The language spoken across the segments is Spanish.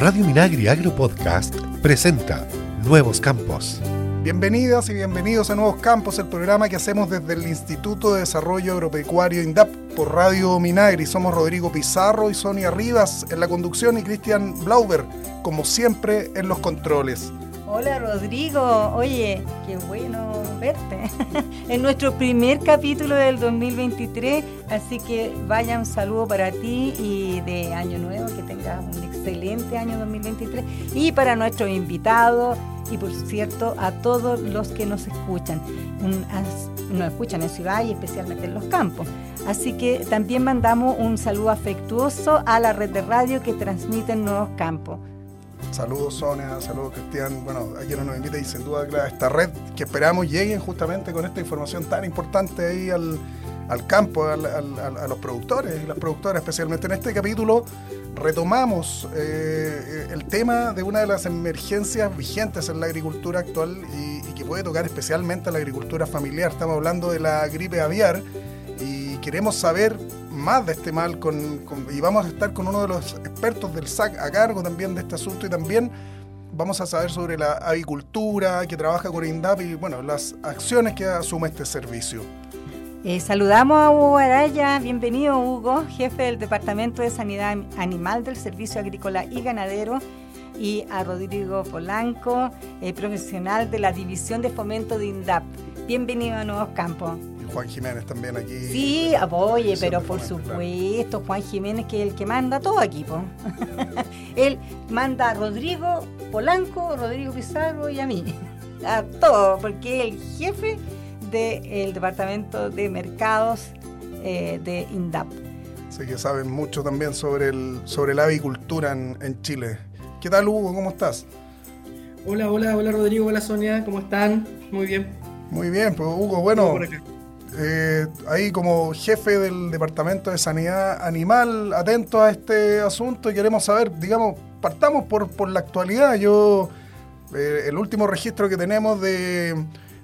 Radio Minagri Agro Podcast presenta Nuevos Campos. Bienvenidas y bienvenidos a Nuevos Campos, el programa que hacemos desde el Instituto de Desarrollo Agropecuario INDAP por Radio Minagri. Somos Rodrigo Pizarro y Sonia Rivas en la conducción y Cristian Blauber, como siempre, en los controles. Hola Rodrigo, oye, qué bueno verte. en nuestro primer capítulo del 2023, así que vaya un saludo para ti y de año nuevo, que tengas un excelente año 2023 y para nuestros invitados y por cierto a todos los que nos escuchan, nos escuchan en ciudad y especialmente en los campos. Así que también mandamos un saludo afectuoso a la red de radio que transmite en Nuevos Campos. Saludos Sonia, saludos Cristian, bueno, a quienes nos invita y sin duda a esta red que esperamos lleguen justamente con esta información tan importante ahí al, campo, a los productores y las productoras, especialmente en este capítulo retomamos eh, el tema de una de las emergencias vigentes en la agricultura actual y, y, que puede tocar especialmente a la agricultura familiar. Estamos hablando de la gripe aviar y queremos saber más de este mal con, y vamos a estar con uno de los expertos del SAC a cargo también de este asunto y también vamos a saber sobre la avicultura que trabaja con INDAP y bueno, las acciones que asume este servicio. Eh, saludamos a Hugo Araya, bienvenido Hugo, jefe del Departamento de Sanidad Animal del Servicio Agrícola y Ganadero, y a Rodrigo Polanco, eh, profesional de la División de Fomento de INDAP. Bienvenido a Nuevos Campos. Juan Jiménez también aquí. Sí, oye, pero por supuesto, Juan Jiménez que es el que manda todo aquí, Él manda a Rodrigo Polanco, Rodrigo Pizarro y a mí. A todo, porque es el jefe del Departamento de Mercados eh, de INDAP. Así que saben mucho también sobre, el, sobre la avicultura en, en Chile. ¿Qué tal, Hugo? ¿Cómo estás? Hola, hola, hola Rodrigo, hola Sonia, ¿cómo están? Muy bien. Muy bien, pues Hugo, bueno, eh, ahí como jefe del Departamento de Sanidad Animal, atento a este asunto y queremos saber, digamos, partamos por, por la actualidad. Yo, eh, el último registro que tenemos de,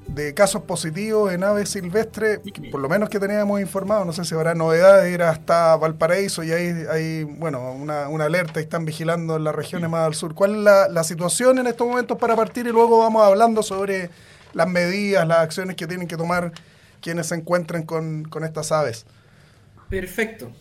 de casos positivos en aves silvestres, por lo menos que teníamos informado, no sé si habrá novedades, era hasta Valparaíso y hay, hay bueno, una, una alerta y están vigilando en las regiones más al sur. ¿Cuál es la, la situación en estos momentos para partir y luego vamos hablando sobre las medidas, las acciones que tienen que tomar quienes se encuentren con, estas aves. Perfecto.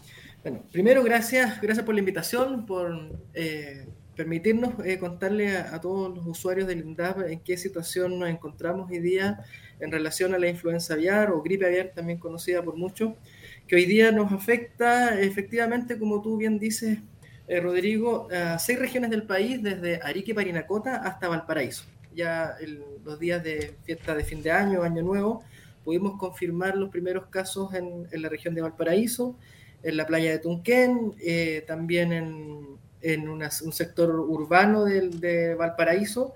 Bueno, primero gracias, gracias por la invitación, por eh, permitirnos eh, contarle a, todos los usuarios del INDAP en qué situación nos encontramos hoy día en relación a la influenza aviar o gripe aviar, también conocida por muchos, que hoy día nos afecta efectivamente, como tú bien dices, eh, Rodrigo, a seis regiones del país, desde Arique, Parinacota hasta Valparaíso. Ya los días de fiesta de fin de año, año nuevo, pudimos confirmar los primeros casos en, la región de Valparaíso, en la playa de Tunquén, eh, también en, un sector urbano de, Valparaíso.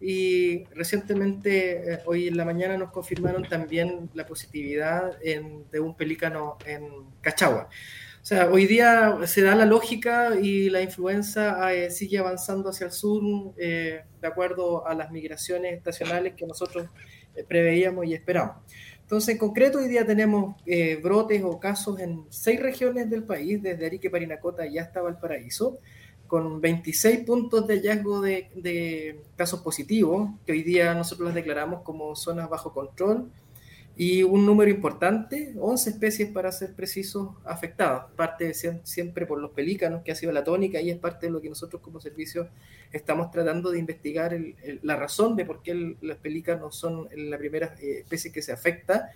Y recientemente, eh, hoy en la mañana, nos confirmaron también la positividad de un pelícano en Cachagua. O sea, hoy día se da la lógica y la influenza eh, sigue avanzando hacia el sur de acuerdo a las migraciones estacionales que nosotros preveíamos y esperamos. Entonces, en concreto, hoy día tenemos eh, brotes o casos en seis regiones del país, desde Arique, Parinacota y hasta Valparaíso, con 26 puntos de hallazgo de, de casos positivos, que hoy día nosotros las declaramos como zonas bajo control y un número importante, 11 especies para ser precisos, afectadas. Parte siempre por los pelícanos, que ha sido la tónica, y es parte de lo que nosotros como servicio estamos tratando de investigar la razón de por qué los pelícanos son la primera eh, especie que se afecta.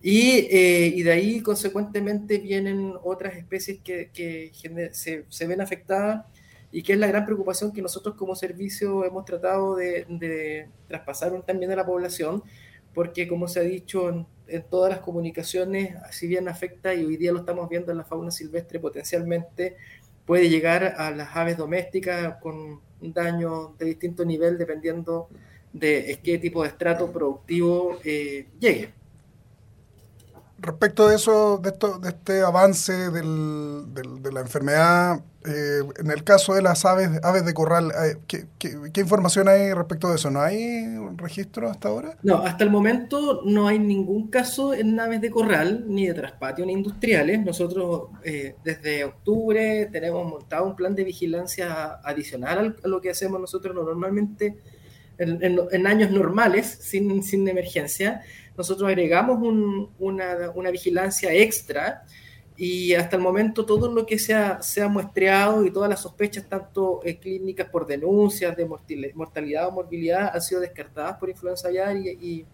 Y, eh, y, de ahí, consecuentemente, vienen otras especies que, que se, se, ven afectadas y que es la gran preocupación que nosotros como servicio hemos tratado de, de traspasar también a la población, porque como se ha dicho en, todas las comunicaciones, si bien afecta y hoy día lo estamos viendo en la fauna silvestre potencialmente, puede llegar a las aves domésticas con un daño de distinto nivel dependiendo de qué tipo de estrato productivo eh, llegue. Respecto de eso, de, esto, de este avance del, de la enfermedad, eh, en el caso de las aves, aves de corral, eh, ¿qué, información hay respecto de eso? ¿No hay registro hasta ahora? No, hasta el momento no hay ningún caso en aves de corral, ni de traspatio, ni industriales. Nosotros eh, desde octubre tenemos montado un plan de vigilancia adicional a lo que hacemos nosotros normalmente en, años normales, sin, sin emergencia nosotros agregamos una, vigilancia extra y hasta el momento todo lo que se ha, muestreado y todas las sospechas, tanto eh, clínicas por denuncias de mortalidad o morbilidad, han sido descartadas por influenza aviar y,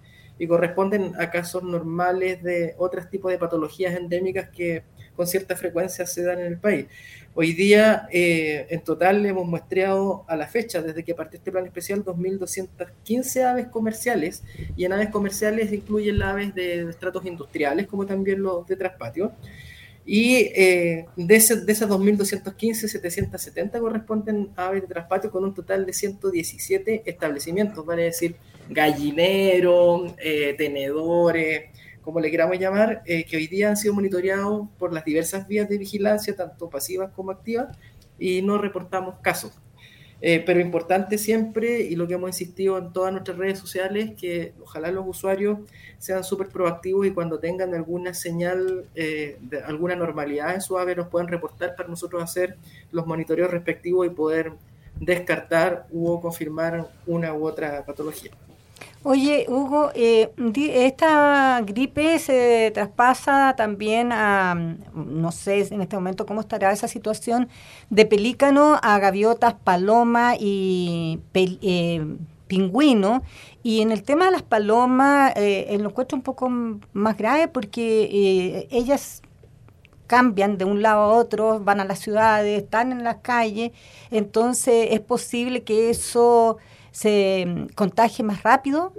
corresponden a casos normales de otros tipos de patologías endémicas que con cierta frecuencia se dan en el país. Hoy día, eh, en total, hemos muestreado a la fecha, desde que partió este plan especial, 2.215 aves comerciales, y en aves comerciales incluyen las aves de estratos industriales, como también los de traspatio. Y eh, de, ese, de esas 2.215, 770 corresponden aves de traspatio con un total de 117 establecimientos, vale decir, gallineros, eh, tenedores, como le queramos llamar, eh, que hoy día han sido monitoreados por las diversas vías de vigilancia, tanto pasivas como activas, y no reportamos casos. Eh, pero importante siempre, y lo que hemos insistido en todas nuestras redes sociales, que ojalá los usuarios sean súper proactivos y cuando tengan alguna señal eh, alguna normalidad en su ave nos puedan reportar para nosotros hacer los monitoreos respectivos y poder descartar o confirmar una u otra patología. Oye, Hugo, eh, esta gripe se traspasa también a, no sé en este momento cómo estará esa situación, de pelícano a gaviotas, paloma y eh, pingüino. Y en el tema de las palomas, eh, lo encuentro un poco más grave porque eh, ellas cambian de un lado a otro, van a las ciudades, están en las calles, entonces es posible que eso se mm, contagie más rápido?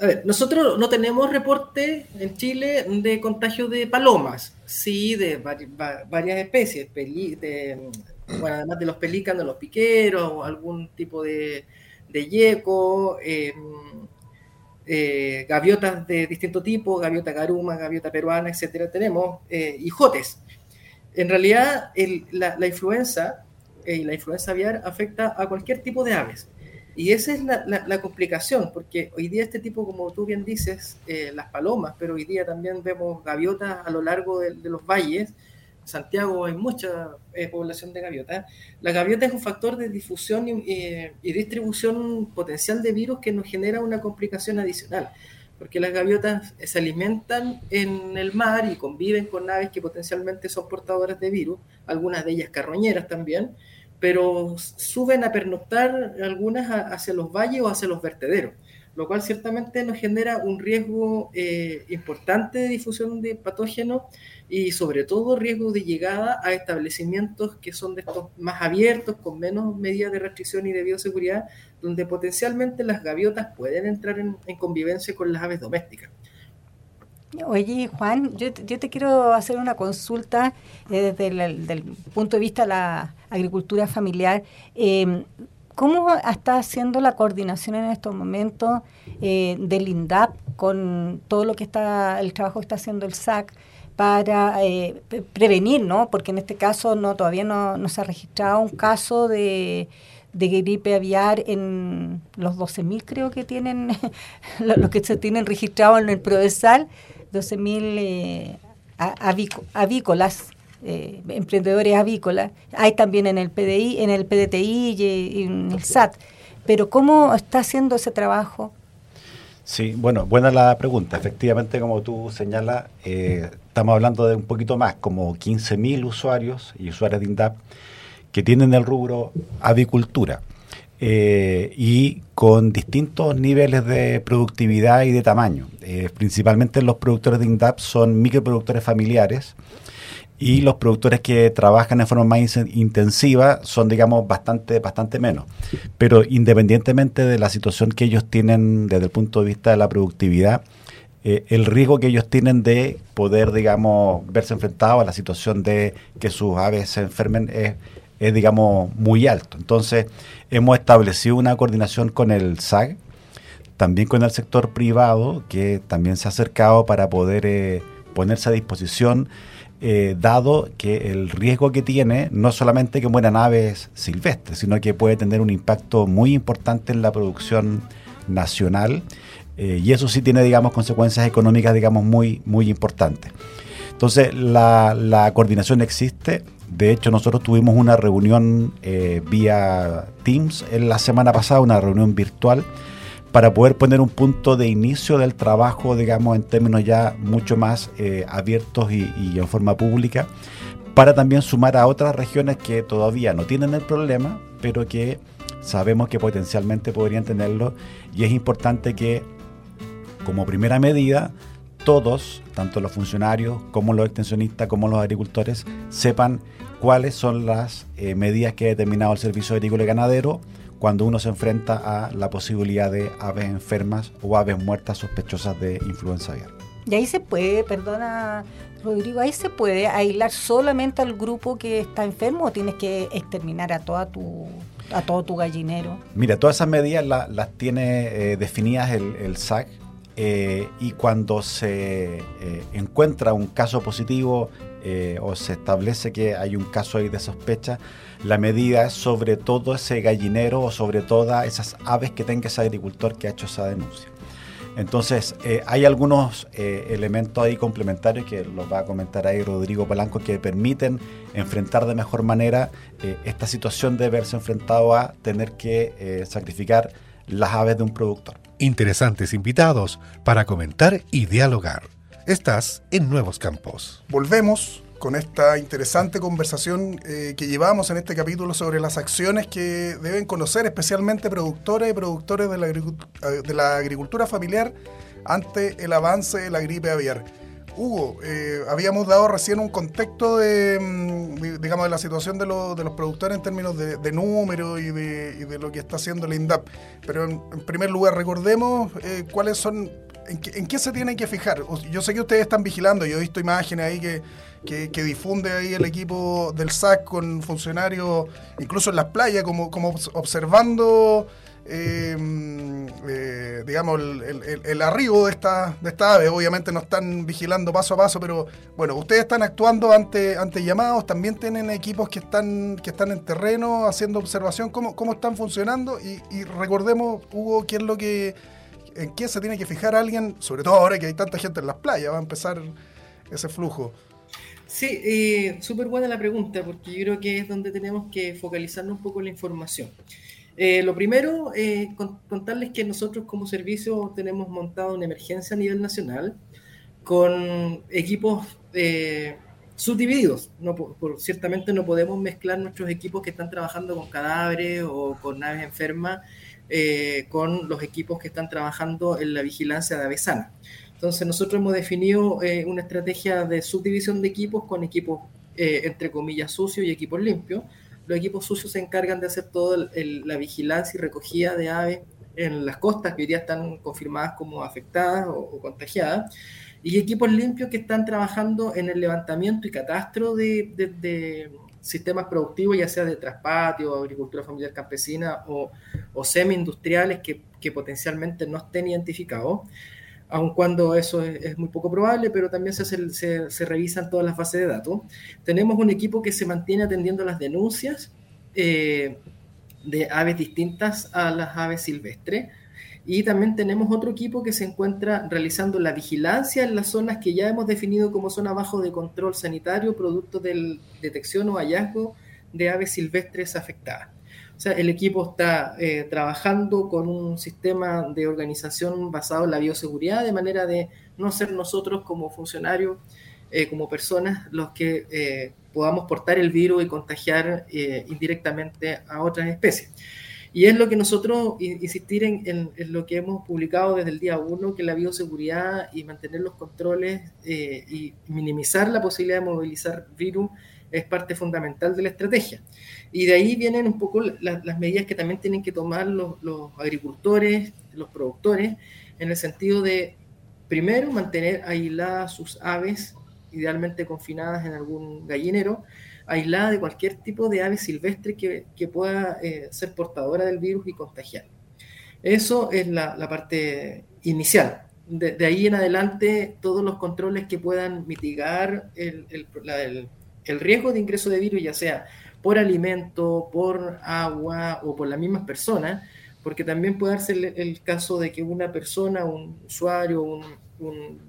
A ver, nosotros no tenemos reporte en Chile de contagio de palomas, sí de varias especies, mm, bueno, además de los pelícanos, los piqueros, algún tipo de, de yeco, em, eh, gaviotas de distinto tipo, gaviota garuma, gaviota peruana, etcétera, tenemos eh, hijotes. En realidad, la, influenza y eh, la influenza aviar afecta a cualquier tipo de aves. Y esa es la, complicación, porque hoy día este tipo, como tú bien dices, eh, las palomas, pero hoy día también vemos gaviotas a lo largo de, los valles. En Santiago hay mucha eh, población de gaviotas. La gaviota es un factor de difusión y, distribución potencial de virus que nos genera una complicación adicional, porque las gaviotas se alimentan en el mar y conviven con aves que potencialmente son portadoras de virus, algunas de ellas carroñeras también pero suben a pernoctar algunas hacia los valles o hacia los vertederos, lo cual ciertamente nos genera un riesgo eh, importante de difusión de patógenos y sobre todo riesgo de llegada a establecimientos que son de estos más abiertos, con menos medidas de restricción y de bioseguridad, donde potencialmente las gaviotas pueden entrar en convivencia con las aves domésticas. Oye, Juan, yo, te quiero hacer una consulta eh, desde el punto de vista de la agricultura familiar. Em, ¿Cómo está haciendo la coordinación en estos momentos eh, del INDAP con todo lo que está, el trabajo que está haciendo el SAC para eh, prevenir, ¿no? Porque en este caso no todavía no, se ha registrado un caso de, gripe aviar en los 12.000 creo que tienen, los que se tienen registrado en el Prodesal. 12.000 eh, avícolas, eh, emprendedores avícolas. Hay también en el PDI, en el PDTI y, en el SAT. Pero ¿cómo está haciendo ese trabajo? Sí, bueno, buena la pregunta. Efectivamente, como tú señalas, eh, estamos hablando de un poquito más, como 15.000 usuarios y usuarios de INDAP que tienen el rubro avicultura. Eh, y con distintos niveles de productividad y de tamaño. Eh, principalmente los productores de INDAP son microproductores familiares y los productores que trabajan en forma más intensiva son, digamos, bastante, bastante menos. Pero independientemente de la situación que ellos tienen desde el punto de vista de la productividad, eh, el riesgo que ellos tienen de poder, digamos, verse enfrentados a la situación de que sus aves se enfermen es es, digamos, muy alto. Entonces, hemos establecido una coordinación con el SAG, también con el sector privado, que también se ha acercado para poder eh, ponerse a disposición, eh, dado que el riesgo que tiene no solamente que mueran aves silvestres, sino que puede tener un impacto muy importante en la producción nacional eh, y eso sí tiene, digamos, consecuencias económicas, digamos, muy, muy importantes. Entonces, la, coordinación existe. De hecho, nosotros tuvimos una reunión eh, vía Teams en la semana pasada, una reunión virtual, para poder poner un punto de inicio del trabajo, digamos, en términos ya mucho más eh, abiertos y, en forma pública, para también sumar a otras regiones que todavía no tienen el problema, pero que sabemos que potencialmente podrían tenerlo. Y es importante que como primera medida todos, tanto los funcionarios como los extensionistas como los agricultores, sepan cuáles son las eh, medidas que ha determinado el Servicio Agrícola y Ganadero cuando uno se enfrenta a la posibilidad de aves enfermas o aves muertas sospechosas de influenza aviar. Y ahí se puede, perdona Rodrigo, ahí se puede aislar solamente al grupo que está enfermo o tienes que exterminar a toda tu a todo tu gallinero. Mira, todas esas medidas las tiene eh, definidas el, el SAC eh, y cuando se eh, encuentra un caso positivo eh, o se establece que hay un caso ahí de sospecha, la medida es sobre todo ese gallinero o sobre todas esas aves que tenga ese agricultor que ha hecho esa denuncia. Entonces, hay algunos elementos ahí complementarios que los va a comentar ahí Rodrigo Palanco que permiten enfrentar de mejor manera esta situación de verse enfrentado a tener que sacrificar las aves de un productor interesantes invitados para comentar y dialogar. Estás en Nuevos Campos. Volvemos con esta interesante conversación eh, que llevamos en este capítulo sobre las acciones que deben conocer especialmente productores y productores de la, la agricultura familiar ante el avance de la gripe aviar. Hugo, eh, habíamos dado recién un contexto de, mm, digamos, de la situación de, los productores en términos de, de número y de, lo que está haciendo el INDAP. Pero en, primer lugar, recordemos eh, cuáles son, en qué, se tienen que fijar. Yo sé que ustedes están vigilando, yo he visto imágenes ahí que, que, difunde ahí el equipo del SAC con funcionarios, incluso en las playas, como, como observando eh, eh, digamos, el, arribo de esta, de esta ave. Obviamente no están vigilando paso a paso, pero bueno, ustedes están actuando ante, ante llamados, también tienen equipos que están, que están en terreno haciendo observación, cómo, cómo están funcionando y, recordemos, Hugo, qué es lo que, en qué se tiene que fijar alguien, sobre todo ahora que hay tanta gente en las playas, va a empezar ese flujo. Sí, eh, súper buena la pregunta, porque yo creo que es donde tenemos que focalizarnos un poco la información. Eh, lo primero, eh, contarles que nosotros como servicio tenemos montado una emergencia a nivel nacional con equipos eh, subdivididos. No, ciertamente no podemos mezclar nuestros equipos que están trabajando con cadáveres o con aves enfermas con los equipos que están trabajando en la vigilancia de aves sanas. Entonces nosotros hemos definido una estrategia de subdivisión de equipos con equipos entre comillas sucios y equipos limpios los equipos sucios se encargan de hacer toda la vigilancia y recogida de aves en las costas que hoy día están confirmadas como afectadas o, contagiadas, y equipos limpios que están trabajando en el levantamiento y catastro de, sistemas productivos, ya sea de traspatio, agricultura familiar campesina o, semi-industriales que, que, potencialmente no estén identificados aun cuando eso es, muy poco probable, pero también se, se, revisan todas las bases de datos. Tenemos un equipo que se mantiene atendiendo las denuncias eh, de aves distintas a las aves silvestres. Y también tenemos otro equipo que se encuentra realizando la vigilancia en las zonas que ya hemos definido como zona bajo de control sanitario, producto de detección o hallazgo de aves silvestres afectadas. O sea, el equipo está eh, trabajando con un sistema de organización basado en la bioseguridad, de manera de no ser nosotros como funcionarios, eh, como personas, los que eh, podamos portar el virus y contagiar indirectamente a otras especies. Y es lo que nosotros insistir en, en, lo que hemos publicado desde el día uno, que la bioseguridad y mantener los controles y minimizar la posibilidad de movilizar virus es parte fundamental de la estrategia. Y de ahí vienen un poco las medidas que también tienen que tomar los, agricultores, los productores, en el sentido de, primero, mantener aisladas sus aves, idealmente confinadas en algún gallinero, aislada de cualquier tipo de ave silvestre que, que pueda eh, ser portadora del virus y contagiar. Eso es la, la parte inicial. de, ahí en adelante todos los controles que puedan mitigar el, el, riesgo de ingreso de virus, ya sea por alimento, por agua o por las mismas personas, porque también puede darse el, caso de que una persona, un usuario, un,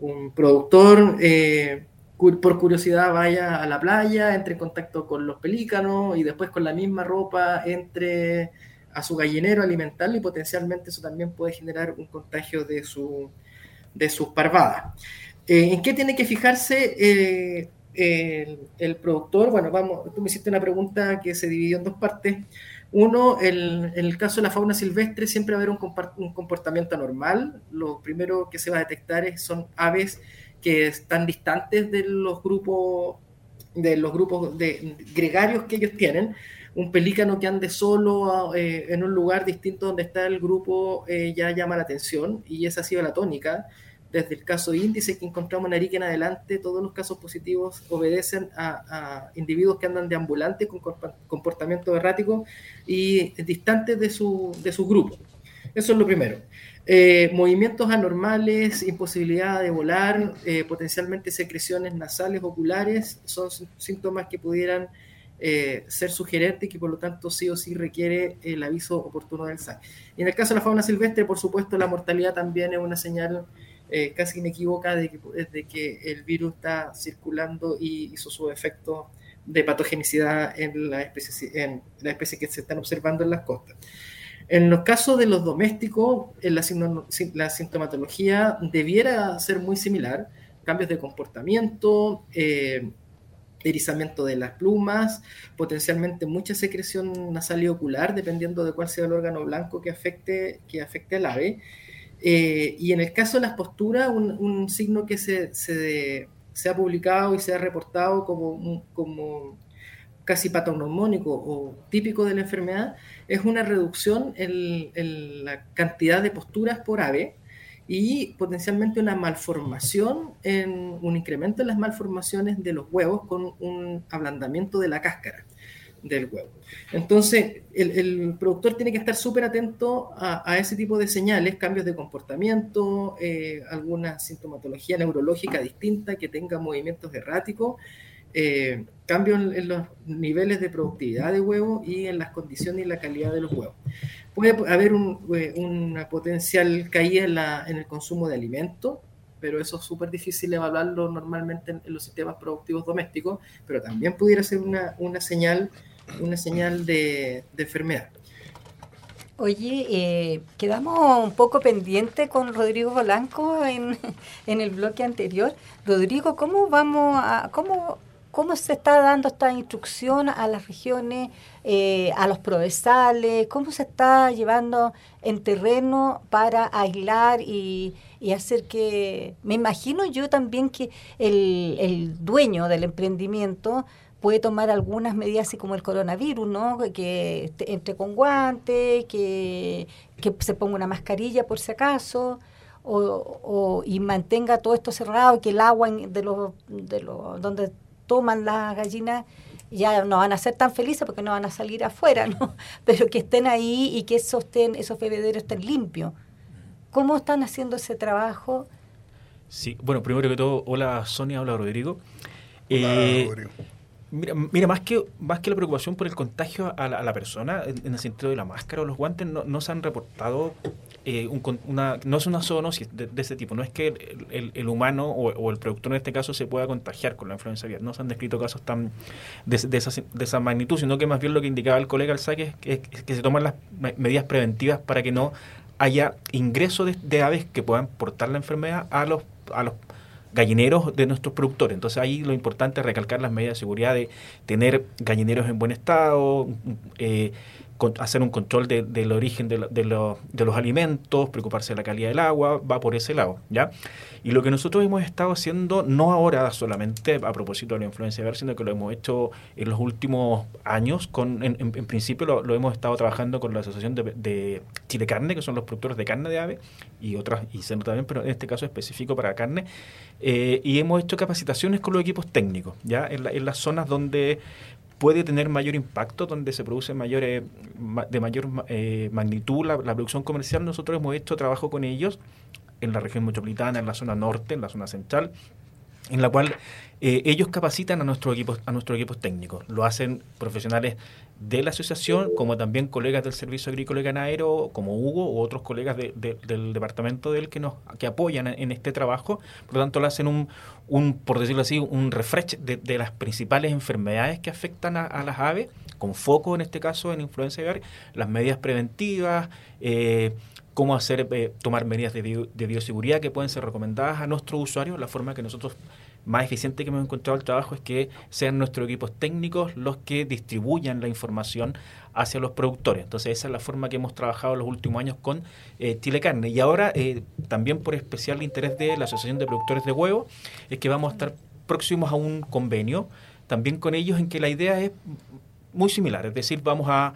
un, productor, eh, por curiosidad vaya a la playa, entre en contacto con los pelícanos y después con la misma ropa entre a su gallinero alimentarlo y potencialmente eso también puede generar un contagio de, su, de sus parvadas. Eh, ¿En qué tiene que fijarse eh, el, productor? Bueno, vamos, tú me hiciste una pregunta que se dividió en dos partes. Uno, en el caso de la fauna silvestre siempre va a haber un, comportamiento anormal. Lo primero que se va a detectar son aves que están distantes de los grupos de los grupos de gregarios que ellos tienen, un pelícano que ande solo eh, en un lugar distinto donde está el grupo eh, ya llama la atención y esa ha sido la tónica. Desde el caso índice que encontramos en Arica en adelante, todos los casos positivos obedecen a, individuos que andan deambulantes con comportamiento errático y distantes de su, de su grupo. Eso es lo primero. Eh, movimientos anormales, imposibilidad de volar, potencialmente secreciones nasales, oculares, son síntomas que pudieran eh, ser sugerente y que por lo tanto sí o sí requiere el aviso oportuno del SAC. Y en el caso de la fauna silvestre, por supuesto, la mortalidad también es una señal eh, casi inequívoca de que, de que el virus está circulando y hizo su efecto de patogenicidad en la especie, en la especie que se están observando en las costas. En los casos de los domésticos, la, sintomatología debiera ser muy similar, cambios de comportamiento, eh, erizamiento de las plumas, potencialmente mucha secreción nasal y ocular, dependiendo de cuál sea el órgano blanco que afecte, que al ave. Eh, y en el caso de las posturas, un, signo que se, ha publicado y se ha reportado como casi patognomónico o típico de la enfermedad es una reducción en, la cantidad de posturas por ave y potencialmente una malformación, en, un incremento en las malformaciones de los huevos con un ablandamiento de la cáscara del huevo. Entonces, el, productor tiene que estar súper atento a, ese tipo de señales, cambios de comportamiento, eh, alguna sintomatología neurológica distinta que tenga movimientos erráticos eh, cambios en, los niveles de productividad de huevo y en las condiciones y la calidad de los huevos. Puede haber eh, una potencial caída en, el consumo de alimentos, pero eso es súper difícil evaluarlo normalmente en, los sistemas productivos domésticos, pero también pudiera ser una, señal, una señal de, enfermedad. Oye, eh, quedamos un poco pendientes con Rodrigo Blanco en, en, el bloque anterior. Rodrigo, ¿cómo vamos a, cómo ¿Cómo se está dando esta instrucción a las regiones, eh, a los provenzales? ¿Cómo se está llevando en terreno para aislar y, hacer que... Me imagino yo también que el, dueño del emprendimiento puede tomar algunas medidas así como el coronavirus, ¿no? Que entre con guantes, que, se ponga una mascarilla por si acaso. O, y mantenga todo esto cerrado, que el agua de los, de los donde toman las gallinas ya no van a ser tan felices porque no van a salir afuera, ¿no? Pero que estén ahí y que esos, esos bebederos estén limpios. ¿Cómo están haciendo ese trabajo? Sí, bueno, primero que todo, hola Sonia, hola Rodrigo. Eh, mira, mira, más que más que la preocupación por el contagio a la, persona, en, el sentido de la máscara o los guantes, no, no se han reportado eh, una, no es una zoonosis de, ese tipo, no es que el, humano o, el productor en este caso se pueda contagiar con la influenza aviar, no se han descrito casos tan de, de, esa, de esa magnitud, sino que más bien lo que indicaba el colega Alzaque es que, que se toman las medidas preventivas para que no haya ingreso de, aves que puedan portar la enfermedad a los, a los gallineros de nuestros productores. Entonces ahí lo importante es recalcar las medidas de seguridad de tener gallineros en buen estado, eh, hacer un control del origen de, de, los alimentos, preocuparse de la calidad del agua, va por ese lado, ¿ya? Y lo que nosotros hemos estado haciendo, no ahora solamente a propósito de la influencia de ver, sino que lo hemos hecho en los últimos años, con, en, principio lo, hemos estado trabajando con la Asociación de, Chile Carne, que son los productores de carne de ave, y otras, y también, pero en este caso específico para carne, eh, y hemos hecho capacitaciones con los equipos técnicos, ¿ya? En, en las zonas donde puede tener mayor impacto, donde se produce mayor, de mayor eh, magnitud la, producción comercial. Nosotros hemos hecho trabajo con ellos en la región metropolitana, en la zona norte, en la zona central, en la cual eh, ellos capacitan a nuestros equipos a nuestros equipos técnicos. Lo hacen profesionales de la asociación, como también colegas del Servicio Agrícola y Ganadero, como Hugo u otros colegas del departamento de él que nos que apoyan en, este trabajo. Por lo tanto, lo hacen un, un por decirlo así, un refresh de, las principales enfermedades que afectan a, las aves, con foco en este caso en influenza aviar, las medidas preventivas, eh, cómo hacer eh, tomar medidas de, bioseguridad que pueden ser recomendadas a nuestros usuarios, la forma que nosotros más eficiente que hemos encontrado el trabajo es que sean nuestros equipos técnicos los que distribuyan la información hacia los productores. Entonces esa es la forma que hemos trabajado los últimos años con eh, Chile Carne. Y ahora eh, también por especial interés de la Asociación de Productores de Huevo es que vamos a estar próximos a un convenio también con ellos en que la idea es muy similar, es decir, vamos a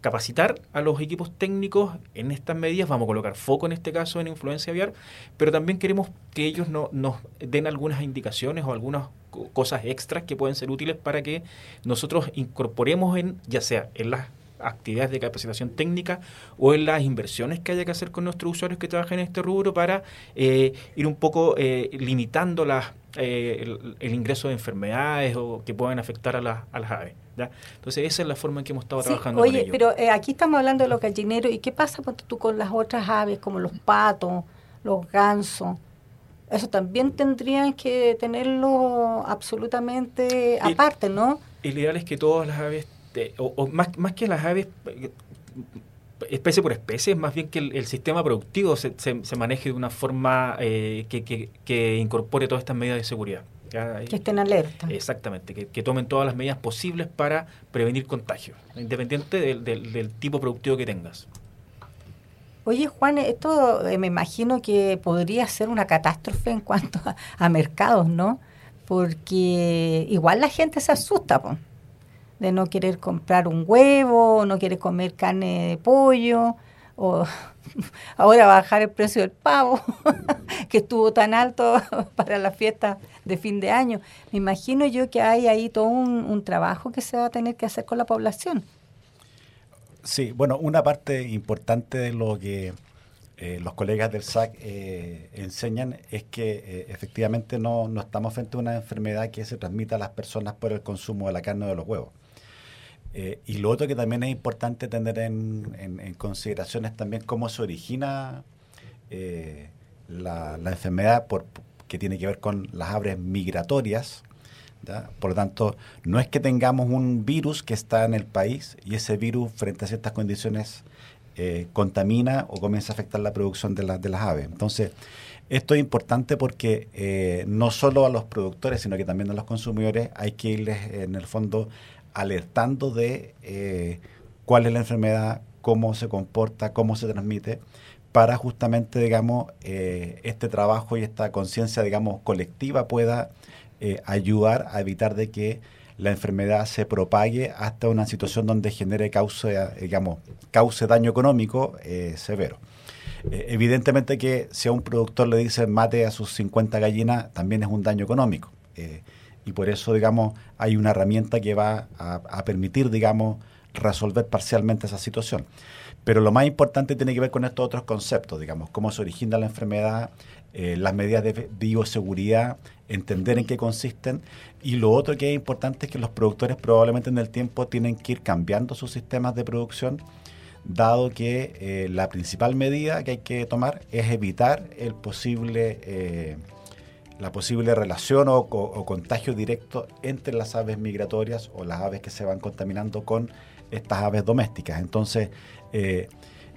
capacitar a los equipos técnicos en estas medidas, vamos a colocar foco en este caso en influencia aviar, pero también queremos que ellos no, nos den algunas indicaciones o algunas cosas extras que pueden ser útiles para que nosotros incorporemos en, ya sea en las actividades de capacitación técnica o en las inversiones que haya que hacer con nuestros usuarios que trabajan en este rubro para eh, ir un poco eh, limitando las, eh, el, ingreso de enfermedades o que puedan afectar a, las a las aves. Entonces esa es la forma en que hemos estado trabajando. Oye, pero eh, aquí estamos hablando de los gallineros y qué pasa tú con las otras aves como los patos, los gansos. Eso también tendrían que tenerlo absolutamente aparte, ¿no? El ideal es que todas las aves, o, más, más que las aves, especie por especie, es más bien que el, sistema productivo se, se, maneje de una forma eh, que, que, que incorpore todas estas medidas de seguridad que estén alerta. Exactamente, que, tomen todas las medidas posibles para prevenir contagios, independiente del, tipo productivo que tengas. Oye, Juan, esto eh, me imagino que podría ser una catástrofe en cuanto a, mercados, ¿no? Porque igual la gente se asusta de no querer comprar un huevo, no quiere comer carne de pollo, o ahora bajar el precio del pavo, que estuvo tan alto para la fiesta de fin de año. Me imagino yo que hay ahí todo un, trabajo que se va a tener que hacer con la población. Sí, bueno, una parte importante de lo que eh, los colegas del SAC eh, enseñan es que eh, efectivamente no, no, estamos frente a una enfermedad que se transmita a las personas por el consumo de la carne o de los huevos. Y lo otro que también es importante tener en, en, consideración es también cómo se origina la, la, enfermedad que tiene que ver con las aves migratorias. Por lo tanto, no es que tengamos un virus que está en el país y ese virus frente a ciertas condiciones eh, contamina o comienza a afectar la producción de, de las aves. Entonces, esto es importante porque eh, no solo a los productores, sino que también a los consumidores hay que irles en el fondo alertando de eh, cuál es la enfermedad, cómo se comporta, cómo se transmite, para justamente, digamos, eh, este trabajo y esta conciencia, digamos, colectiva pueda eh, ayudar a evitar de que la enfermedad se propague hasta una situación donde genere cause, digamos, cause daño económico severo. evidentemente que si a un productor le dicen mate a sus 50 gallinas, también es un daño económico. Y por eso, digamos, hay una herramienta que va a, permitir, digamos, resolver parcialmente esa situación. Pero lo más importante tiene que ver con estos otros conceptos, digamos, cómo se origina la enfermedad, eh, las medidas de bioseguridad, entender en qué consisten. Y lo otro que es importante es que los productores probablemente en el tiempo tienen que ir cambiando sus sistemas de producción, dado que eh, la principal medida que hay que tomar es evitar el posible, eh, la posible relación o, contagio directo entre las aves migratorias o las aves que se van contaminando con estas aves domésticas. Entonces, eh,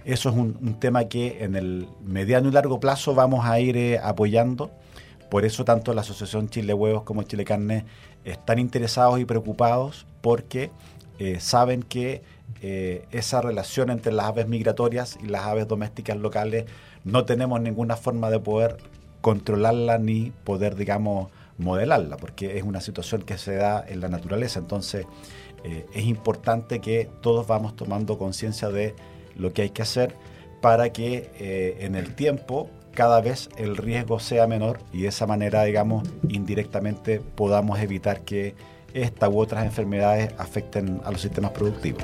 eso es un, tema que en el mediano y largo plazo vamos a ir eh, apoyando. Por eso tanto la Asociación Chile Huevos como Chile Carne están interesados y preocupados porque eh, saben que esa relación entre las aves migratorias y las aves domésticas locales no tenemos ninguna forma de poder controlarla ni poder, digamos, modelarla, porque es una situación que se da en la naturaleza. Entonces, eh, es importante que todos vamos tomando conciencia de lo que hay que hacer para que eh, en el tiempo cada vez el riesgo sea menor y de esa manera, digamos, indirectamente podamos evitar que esta u otras enfermedades afecten a los sistemas productivos.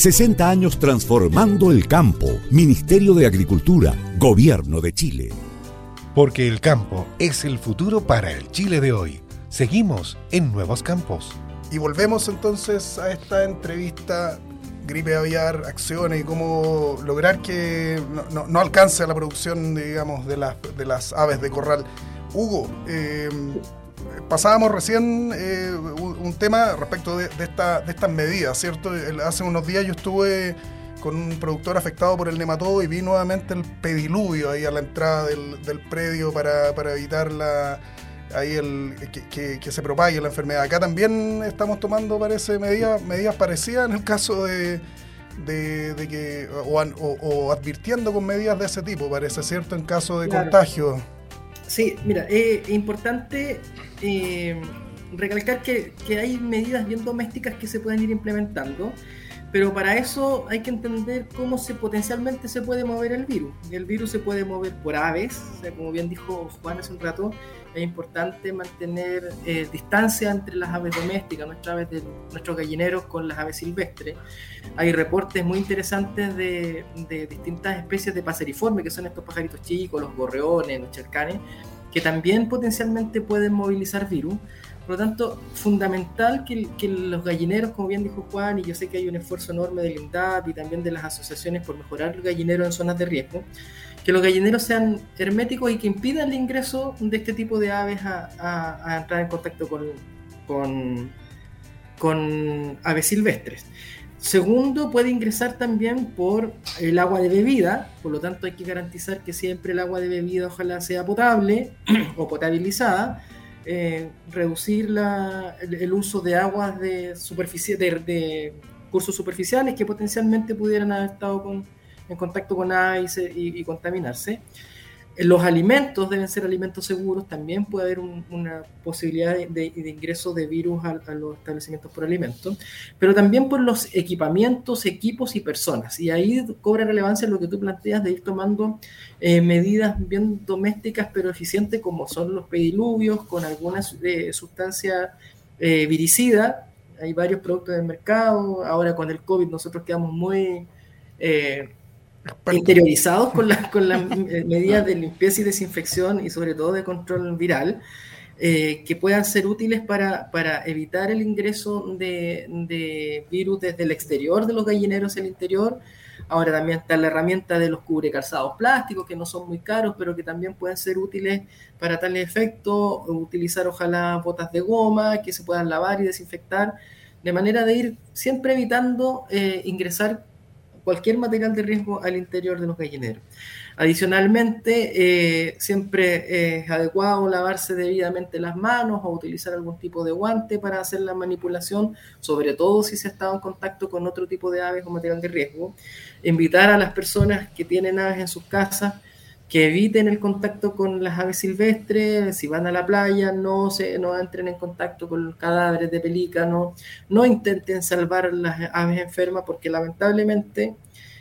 60 años transformando el campo. Ministerio de Agricultura, Gobierno de Chile. Porque el campo es el futuro para el Chile de hoy. Seguimos en Nuevos Campos. Y volvemos entonces a esta entrevista gripe aviar, acciones y cómo lograr que no, alcance la producción, digamos, de las, de las aves de corral. Hugo, eh, pasábamos recién eh, un, tema respecto de, esta, de estas medidas, ¿cierto? Hace unos días yo estuve con un productor afectado por el nematodo y vi nuevamente el pediluvio ahí a la entrada del, predio para, evitar la, ahí el, que, se propague la enfermedad. Acá también estamos tomando, parece, medidas, medidas parecidas en el caso de, de, que, o, advirtiendo con medidas de ese tipo, parece cierto, en caso de contagio. Sí, mira, es importante eh, recalcar que, hay medidas bien domésticas que se pueden ir implementando, pero para eso hay que entender cómo se potencialmente se puede mover el virus. El virus se puede mover por aves, como bien dijo Juan hace un rato, es importante mantener eh, distancia entre las aves domésticas, nuestras aves de, nuestros gallineros con las aves silvestres. Hay reportes muy interesantes de, distintas especies de paseriformes, que son estos pajaritos chicos, los gorreones, los cercanes, que también potencialmente pueden movilizar virus. Por lo tanto, fundamental que, que, los gallineros, como bien dijo Juan, y yo sé que hay un esfuerzo enorme del INDAP y también de las asociaciones por mejorar el gallinero en zonas de riesgo, que los gallineros sean herméticos y que impidan el ingreso de este tipo de aves a, entrar en contacto con, con, con, aves silvestres. Segundo, puede ingresar también por el agua de bebida, por lo tanto hay que garantizar que siempre el agua de bebida ojalá sea potable o potabilizada, eh, reducir la, el, uso de aguas de, superficie, de, de cursos superficiales que potencialmente pudieran haber estado con, en contacto con aves y, contaminarse. Los alimentos deben ser alimentos seguros, también puede haber una posibilidad de, ingreso de virus a, los establecimientos por alimentos, pero también por los equipamientos, equipos y personas. Y ahí cobra relevancia lo que tú planteas de ir tomando eh, medidas bien domésticas pero eficientes, como son los pediluvios, con alguna eh, sustancia eh, viricida. Hay varios productos del mercado. Ahora con el COVID nosotros quedamos muy... Eh, interiorizados con, con las medidas de limpieza y desinfección y sobre todo de control viral, eh, que puedan ser útiles para, para evitar el ingreso de, de, virus desde el exterior de los gallineros al interior. Ahora también está la herramienta de los cubrecalzados plásticos, que no son muy caros, pero que también pueden ser útiles para tal efecto. Utilizar ojalá botas de goma que se puedan lavar y desinfectar, de manera de ir siempre evitando eh, ingresar cualquier material de riesgo al interior de los gallineros. Adicionalmente, eh, siempre es adecuado lavarse debidamente las manos o utilizar algún tipo de guante para hacer la manipulación, sobre todo si se ha estado en contacto con otro tipo de aves o material de riesgo. Invitar a las personas que tienen aves en sus casas que eviten el contacto con las aves silvestres, si van a la playa, no, se, no entren en contacto con cadáveres de pelícano, no intenten salvar las aves enfermas, porque lamentablemente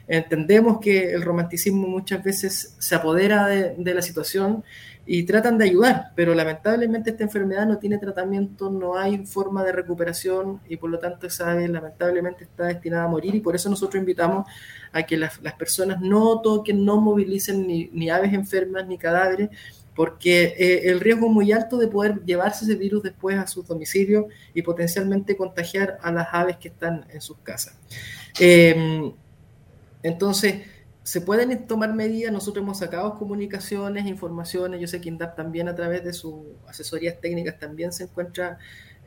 entendemos que el romanticismo muchas veces se apodera de, la situación y tratan de ayudar, pero lamentablemente esta enfermedad no tiene tratamiento, no hay forma de recuperación y por lo tanto esa ave lamentablemente está destinada a morir y por eso nosotros invitamos a que las, personas no toquen, no movilicen ni, aves enfermas ni cadáveres, porque eh, el riesgo es muy alto de poder llevarse ese virus después a su domicilio y potencialmente contagiar a las aves que están en sus casas. Em, entonces, se pueden tomar medidas, nosotros hemos sacado comunicaciones, informaciones, yo sé que INDAP también a través de sus asesorías técnicas también se encuentra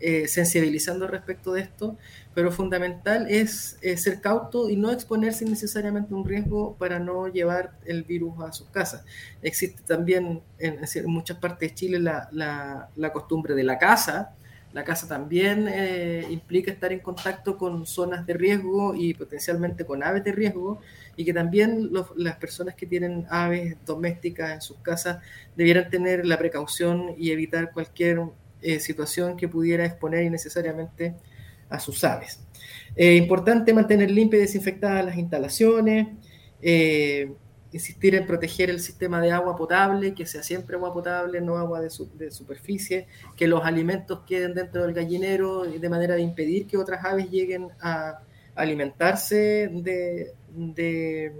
eh, sensibilizando respecto de esto, pero fundamental es ser cauto y no exponerse innecesariamente un riesgo para no llevar el virus a sus casas. Existe también en, muchas partes de Chile la, costumbre de la casa, La casa también eh, implica estar en contacto con zonas de riesgo y potencialmente con aves de riesgo y que también las personas que tienen aves domésticas en sus casas debieran tener la precaución y evitar cualquier eh, situación que pudiera exponer innecesariamente a sus aves. Es importante mantener limpias y desinfectadas las instalaciones, eh, insistir en proteger el sistema de agua potable, que sea siempre agua potable, no agua de, superficie, que los alimentos queden dentro del gallinero de manera de impedir que otras aves lleguen a alimentarse de, de,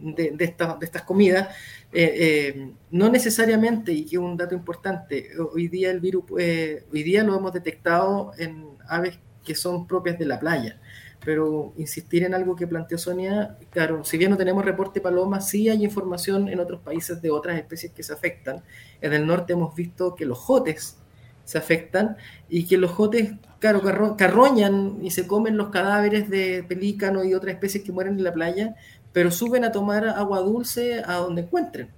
de, estas comidas. Eh, eh, no necesariamente, y que es un dato importante, hoy día el virus, hoy día lo hemos detectado en aves que son propias de la playa pero insistir en algo que planteó Sonia, claro, si bien no tenemos reporte paloma, sí hay información en otros países de otras especies que se afectan. En el norte hemos visto que los jotes se afectan y que los jotes, claro, carroñan y se comen los cadáveres de pelícano y otras especies que mueren en la playa, pero suben a tomar agua dulce a donde encuentren.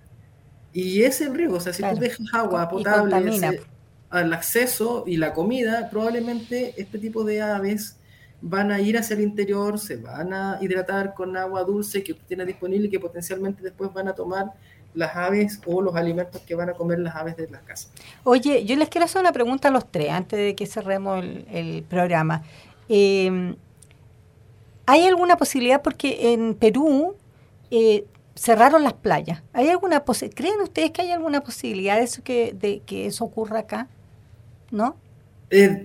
Y ese es el riesgo, o sea, si tú dejas agua potable al acceso y la comida, probablemente este tipo de aves van a ir hacia el interior, se van a hidratar con agua dulce que tiene disponible y que potencialmente después van a tomar las aves o los alimentos que van a comer las aves de las casas. Oye, yo les quiero hacer una pregunta a los tres antes de que cerremos el, programa. Em, ¿Hay alguna posibilidad, porque en Perú eh, cerraron las playas, ¿hay alguna ¿creen ustedes que hay alguna posibilidad de, eso que, de que eso ocurra acá? ¿No? Eh,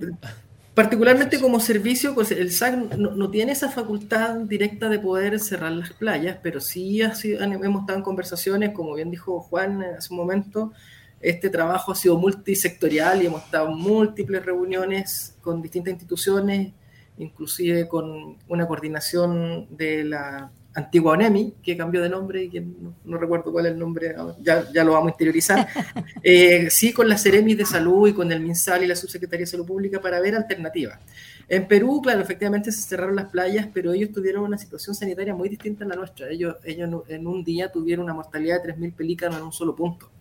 Particularmente como servicio, pues el SAC no, tiene esa facultad directa de poder cerrar las playas, pero sí hemos estado en conversaciones, como bien dijo Juan hace un momento, este trabajo ha sido multisectorial y hemos estado en múltiples reuniones con distintas instituciones, inclusive con una coordinación de la antigua ONEMI, que cambió de nombre y que no, recuerdo cuál es el nombre, ya, ya lo vamos a interiorizar, eh, sí con la Ceremis de Salud y con el MinSal y la Subsecretaría de Salud Pública para ver alternativas. En Perú, claro, efectivamente se cerraron las playas, pero ellos tuvieron una situación sanitaria muy distinta a la nuestra. Ellos, ellos en un día tuvieron una mortalidad de 3.000 pelícanos en un solo punto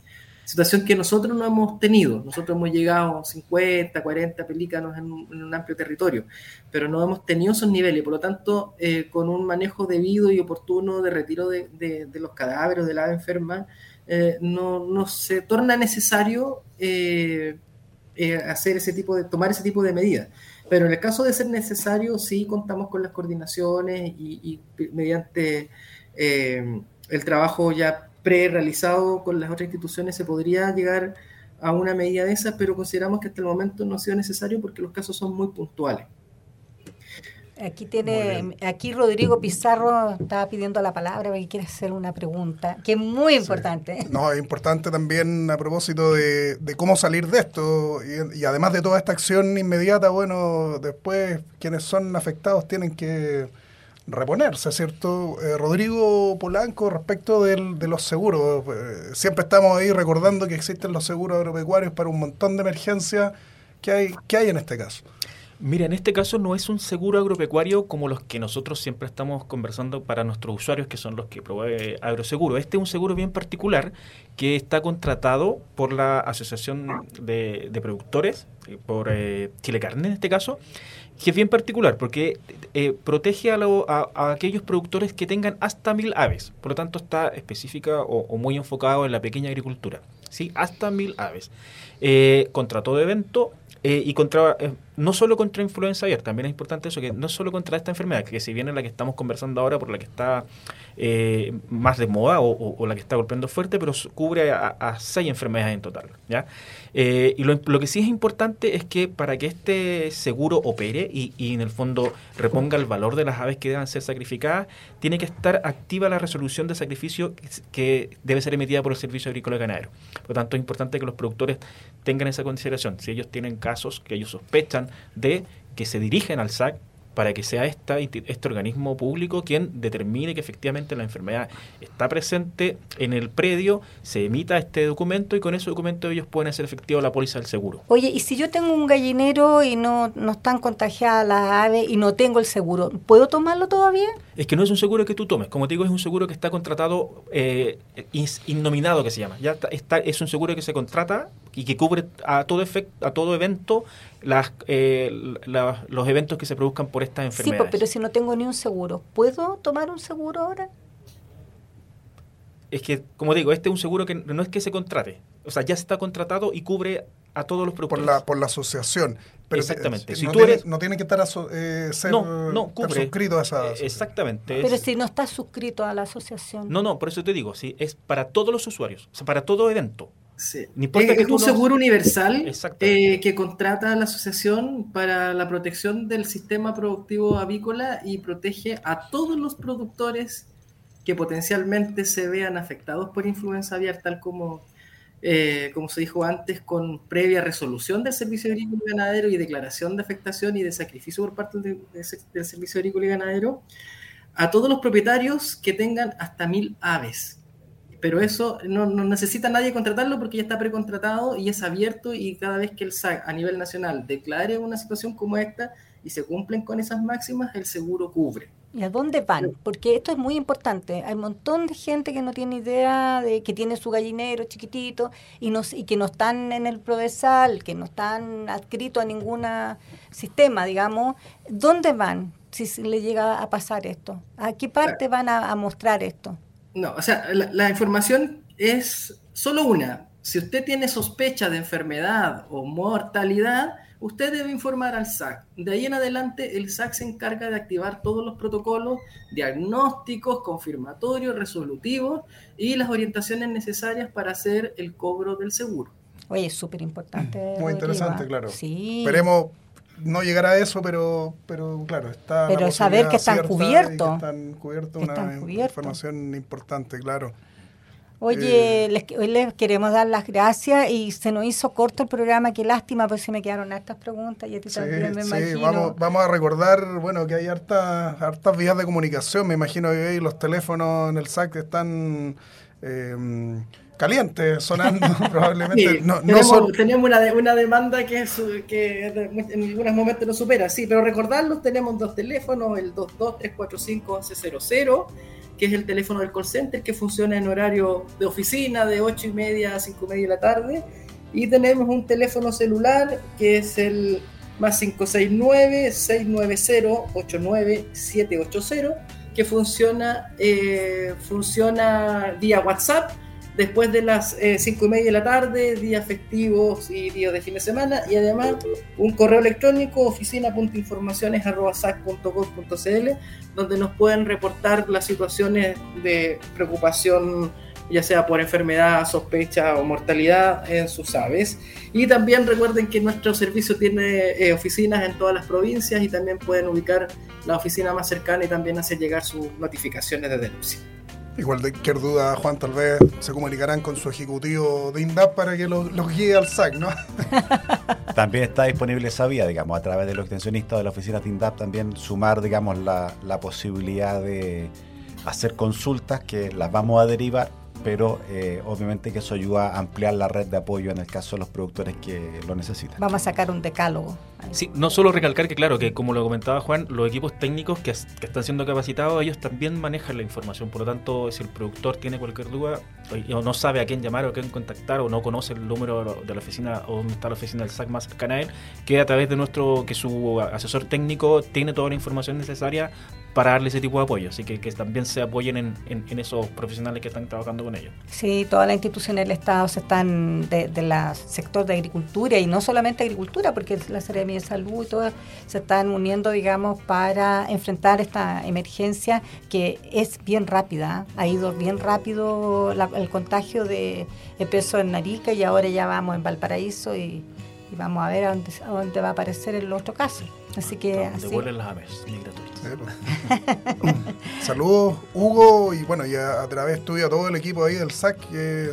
situación que nosotros no hemos tenido. Nosotros hemos llegado a 50, 40 pelícanos en un, amplio territorio, pero no hemos tenido esos niveles. Por lo tanto, eh, con un manejo debido y oportuno de retiro de, los cadáveres de la enferma, eh, no, no, se torna necesario eh, hacer ese tipo de, tomar ese tipo de medidas. Pero en el caso de ser necesario, sí contamos con las coordinaciones y mediante el trabajo ya pre-realizado con las otras instituciones se podría llegar a una medida de esas, pero consideramos que hasta el momento no ha sido necesario porque los casos son muy puntuales. Aquí tiene, aquí Rodrigo Pizarro estaba pidiendo la palabra porque quiere hacer una pregunta que es muy importante. No, es importante también a propósito de, cómo salir de esto y, y, además de toda esta acción inmediata, bueno, después quienes son afectados tienen que reponerse, ¿cierto? Eh, Rodrigo Polanco, respecto del, de los seguros, eh, siempre estamos ahí recordando que existen los seguros agropecuarios para un montón de emergencias. ¿Qué hay, hay en este caso? Mira, en este caso no es un seguro agropecuario como los que nosotros siempre estamos conversando para nuestros usuarios, que son los que provee agroseguro. Este es un seguro bien particular que está contratado por la Asociación de, Productores, eh, por Chile Carne en este caso, que es bien particular porque eh, protege a, aquellos productores que tengan hasta mil aves. Por lo tanto, está específica o, muy enfocado en la pequeña agricultura. ¿sí? Hasta mil aves. Eh, contra todo evento eh, y contra no solo contra influenza aviar, también es importante eso, que no solo contra esta enfermedad, que si bien es la que estamos conversando ahora, por la que está más de moda o, la que está golpeando fuerte, pero cubre a, seis enfermedades en total. ¿ya? Eh, y lo, que sí es importante es que para que este seguro opere y, y, en el fondo reponga el valor de las aves que deban ser sacrificadas, tiene que estar activa la resolución de sacrificio que debe ser emitida por el Servicio Agrícola Ganadero. Por lo tanto, es importante que los productores tengan esa consideración. Si ellos tienen casos que ellos sospechan de que se dirigen al SAC, para que sea esta, este organismo público quien determine que efectivamente la enfermedad está presente en el predio, se emita este documento y con ese documento ellos pueden hacer efectivo la póliza del seguro. Oye, y si yo tengo un gallinero y no, no están contagiadas las aves y no tengo el seguro, ¿puedo tomarlo todavía? Es que no es un seguro que tú tomes, como te digo, es un seguro que está contratado, eh, innominado que se llama, ya está, es un seguro que se contrata y que cubre a todo efecto, a todo evento las, eh, los eventos que se produzcan por estas pues, enfermedades. Sí, pero si no tengo ni un seguro, ¿puedo tomar un seguro ahora? Es que, como digo, este es un seguro que no es que se contrate, o sea, ya está contratado y cubre a todos los productores. Por la, por la asociación. Pero Exactamente. si no, tú tiene, eres... no tiene que estar, eh, ser, suscrito a esa asociación. Exactamente. Pero si no estás suscrito a la asociación. No, no, por eso te digo, sí, es para todos los usuarios, o sea, para todo evento. Sí. es, un seguro universal eh, que contrata a la asociación para la protección del sistema productivo avícola y protege a todos los productores que potencialmente se vean afectados por influenza aviar, tal como eh, como se dijo antes, con previa resolución del Servicio Agrícola y Ganadero y declaración de afectación y de sacrificio por parte del Servicio Agrícola y Ganadero, a todos los propietarios que tengan hasta mil aves. Pero eso no, no, necesita nadie contratarlo porque ya está precontratado y es abierto y cada vez que el SAC a nivel nacional declare una situación como esta y se cumplen con esas máximas, el seguro cubre. ¿Y a dónde van? Porque esto es muy importante. Hay un montón de gente que no tiene idea de que tiene su gallinero chiquitito y, no, y que no están en el Prodesal, que no están adscritos a ningún sistema, digamos. ¿Dónde van si le llega a pasar esto? ¿A qué parte van a, mostrar esto? No, o sea, la información es solo una. Si usted tiene sospecha de enfermedad o mortalidad, usted debe informar al SAC. De ahí en adelante, el SAC se encarga de activar todos los protocolos diagnósticos, confirmatorios, resolutivos y las orientaciones necesarias para hacer el cobro del seguro. Oye, es súper importante. Muy interesante, claro. Sí. Esperemos no llegar a eso, pero, pero claro, está. Pero saber que están cubiertos. están cubiertos, una información importante, claro. Oye, eh, les, queremos dar las gracias y se nos hizo corto el programa, qué lástima, pues se me quedaron estas preguntas y a ti también me sí, Vamos, vamos a recordar, bueno, que hay hartas, hartas vías de comunicación, me imagino que los teléfonos en el SAC están... Eh, calientes, sonando probablemente. no, tenemos, una, una demanda que, que en algunos momentos no supera, sí, pero recordarlos, tenemos dos teléfonos, el 223451100 que es el teléfono del call center que funciona en horario de oficina de 8 y media a 5 y media de la tarde. Y tenemos un teléfono celular que es el más 569-690-89780 que funciona, eh, funciona vía WhatsApp después de las 5 eh, y media de la tarde, días festivos y días de fin de semana, y además un correo electrónico oficina.informaciones.sac.gov.cl donde nos pueden reportar las situaciones de preocupación ya sea por enfermedad, sospecha o mortalidad en sus aves. Y también recuerden que nuestro servicio tiene eh, oficinas en todas las provincias y también pueden ubicar la oficina más cercana y también hacer llegar sus notificaciones de denuncia. Igual de cualquier duda, Juan, tal vez se comunicarán con su ejecutivo de INDAP para que los guíe al SAC, ¿no? también está disponible esa vía, digamos, a través de los extensionistas de la oficina de INDAP, también sumar, digamos, la, la posibilidad de hacer consultas que las vamos a derivar pero eh, obviamente que eso ayuda a ampliar la red de apoyo en el caso de los productores que lo necesitan. Vamos a sacar un decálogo. Sí, no solo recalcar que claro, que como lo comentaba Juan, los equipos técnicos que, están siendo capacitados, ellos también manejan la información, por lo tanto, si el productor tiene cualquier duda o no sabe a quién llamar o a quién contactar o no conoce el número de la oficina o dónde está la oficina del SAC más cercana a él, que a través de nuestro, que su asesor técnico tiene toda la información necesaria para darle ese tipo de apoyo, así que, que también se apoyen en, en, esos profesionales que están trabajando con ellos. Sí, todas las instituciones del Estado se están del sector de agricultura y no solamente agricultura, porque la Seremia de Salud y todas se están uniendo, digamos, para enfrentar esta emergencia que es bien rápida, ha ido bien rápido el contagio de peso en Narica y ahora ya vamos en Valparaíso y, vamos a ver a dónde, a dónde va a aparecer el otro caso. Así que así. Las aves Saludos, Hugo, y bueno, y a, través tuyo a todo el equipo ahí del SAC, que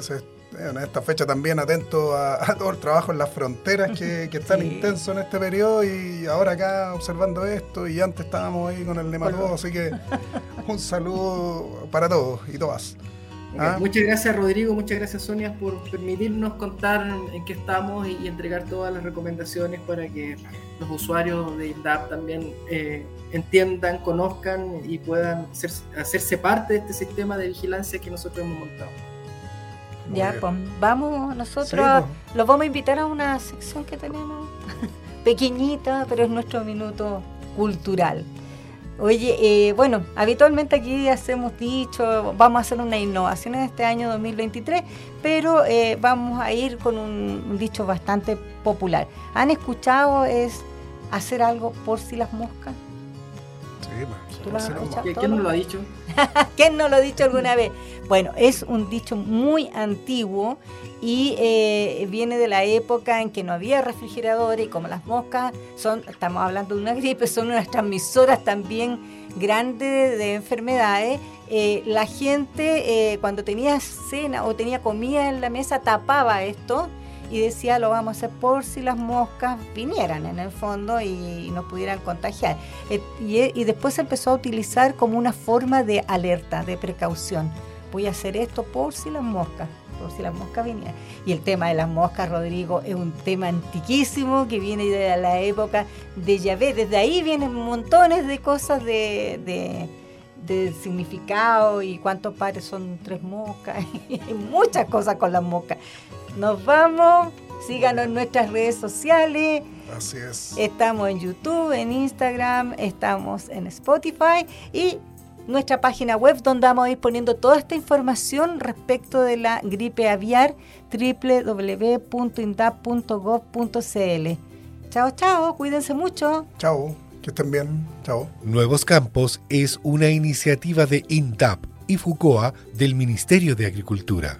en esta fecha también atento a, todo el trabajo en las fronteras que, que es tan intenso en este periodo y ahora acá observando esto y antes estábamos ahí con el nematodo, así que un saludo para todos y todas. ¿Ah? Muchas gracias Rodrigo, muchas gracias Sonia por permitirnos contar en qué estamos y, entregar todas las recomendaciones para que los usuarios de INDAP también eh, entiendan, conozcan y puedan hacerse parte de este sistema de vigilancia que nosotros hemos montado. Ya, pues vamos nosotros, Sí, a- pues. los vamos a invitar a una sección que tenemos, pequeñita, pero es nuestro minuto cultural. Oye, eh, bueno, habitualmente aquí hacemos dicho, vamos a hacer una innovación en este año 2023, pero eh, vamos a ir con un, dicho bastante popular. ¿Han escuchado es hacer algo por si las moscas? Sí, pues, ¿Tú lo has sí, no, escuchado? ¿Qui- ¿Quién nos lo ha dicho? ¿Quién no lo ha dicho alguna vez? Bueno, es un dicho muy antiguo y eh, viene de la época en que no había refrigeradores y como las moscas son, estamos hablando de una gripe, son unas transmisoras también grandes de enfermedades, eh, la gente eh, cuando tenía cena o tenía comida en la mesa tapaba esto y decía lo vamos a hacer por si las moscas vinieran en el fondo y nos pudieran contagiar. Y, después se empezó a utilizar como una forma de alerta, de precaución. Voy a hacer esto por si las moscas, por si las moscas vinieran. Y el tema de las moscas, Rodrigo, es un tema antiquísimo que viene de la época de Yahvé. Desde ahí vienen montones de cosas de, de, de significado y cuántos pares son tres moscas. y muchas cosas con las moscas. Nos vamos, síganos en nuestras redes sociales. Así es. Estamos en YouTube, en Instagram, estamos en Spotify y nuestra página web donde vamos a ir poniendo toda esta información respecto de la gripe aviar www.indap.gov.cl. Chao, chao, cuídense mucho. Chao, que estén bien. Chao. Nuevos Campos es una iniciativa de INTAP y FUCOA del Ministerio de Agricultura.